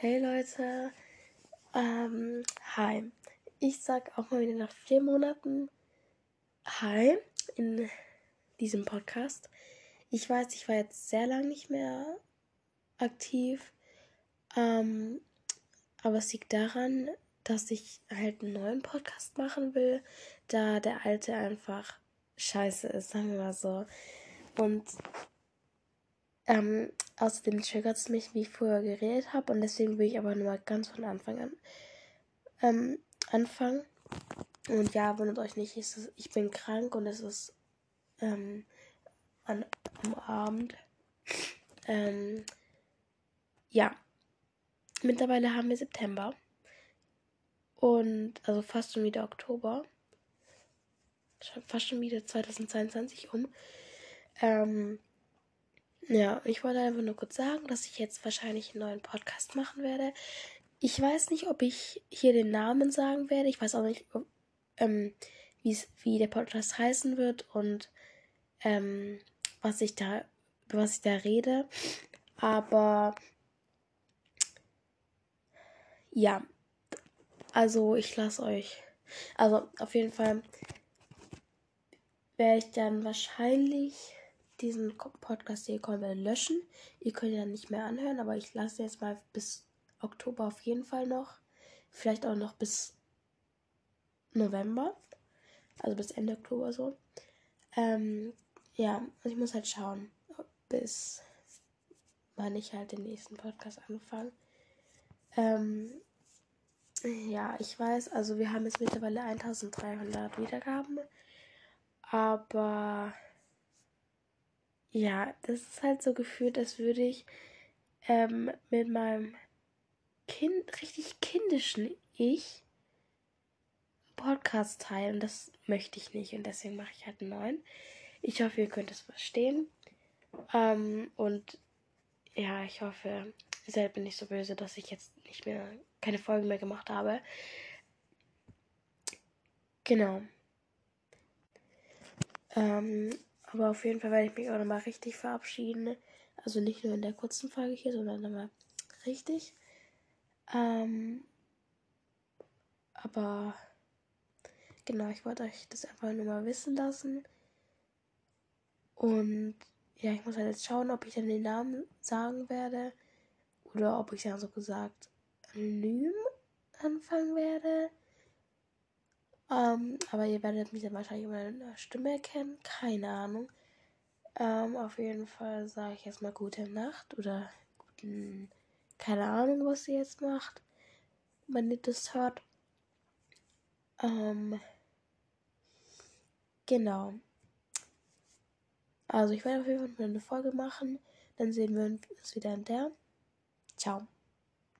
Hey Leute, ähm, hi. Ich sag auch mal wieder nach vier Monaten Hi in diesem Podcast. Ich weiß, ich war jetzt sehr lange nicht mehr aktiv, ähm, aber es liegt daran, dass ich halt einen neuen Podcast machen will, da der alte einfach scheiße ist, sagen wir mal so. Und ähm, außerdem triggert es mich, wie ich früher geredet habe. Und deswegen will ich aber nur mal ganz von Anfang an ähm, anfangen. Und ja, wundert euch nicht, ich, ich bin krank und es ist ähm, an, am Abend. Ähm, ja, mittlerweile haben wir September. Und also fast schon wieder Oktober. Fast schon wieder 2022 um. Ähm, ja, ich wollte einfach nur kurz sagen, dass ich jetzt wahrscheinlich einen neuen Podcast machen werde. Ich weiß nicht, ob ich hier den Namen sagen werde. Ich weiß auch nicht, ähm, wie der Podcast heißen wird und ähm, was ich da, was ich da rede. Aber ja, also ich lasse euch. Also auf jeden Fall werde ich dann wahrscheinlich diesen Podcast hier komplett löschen. Ihr könnt ihn dann nicht mehr anhören, aber ich lasse jetzt mal bis Oktober auf jeden Fall noch. Vielleicht auch noch bis November. Also bis Ende Oktober so. Ähm, ja, und ich muss halt schauen, bis wann ich halt den nächsten Podcast anfange. Ähm, ja, ich weiß, also wir haben jetzt mittlerweile 1300 Wiedergaben. Aber ja, das ist halt so gefühlt, als würde ich ähm, mit meinem kind, richtig kindischen Ich Podcast teilen. Das möchte ich nicht und deswegen mache ich halt einen neuen. Ich hoffe, ihr könnt es verstehen. Ähm, und ja, ich hoffe, ihr seid mir nicht so böse, dass ich jetzt nicht mehr keine Folgen mehr gemacht habe. Genau. Ähm, aber auf jeden Fall werde ich mich auch nochmal richtig verabschieden. Also nicht nur in der kurzen Folge hier, sondern nochmal richtig. Ähm, aber genau, ich wollte euch das einfach nur mal wissen lassen. Und ja, ich muss halt jetzt schauen, ob ich dann den Namen sagen werde. Oder ob ich dann so gesagt anonym anfangen werde. Ähm, aber ihr werdet mich dann wahrscheinlich über eine Stimme erkennen. Keine Ahnung. Ähm, auf jeden Fall sage ich jetzt mal gute Nacht oder guten. Keine Ahnung, was ihr jetzt macht. Wenn ihr das hört. Ähm, genau. Also ich werde auf jeden Fall eine Folge machen. Dann sehen wir uns wieder in der. Ciao.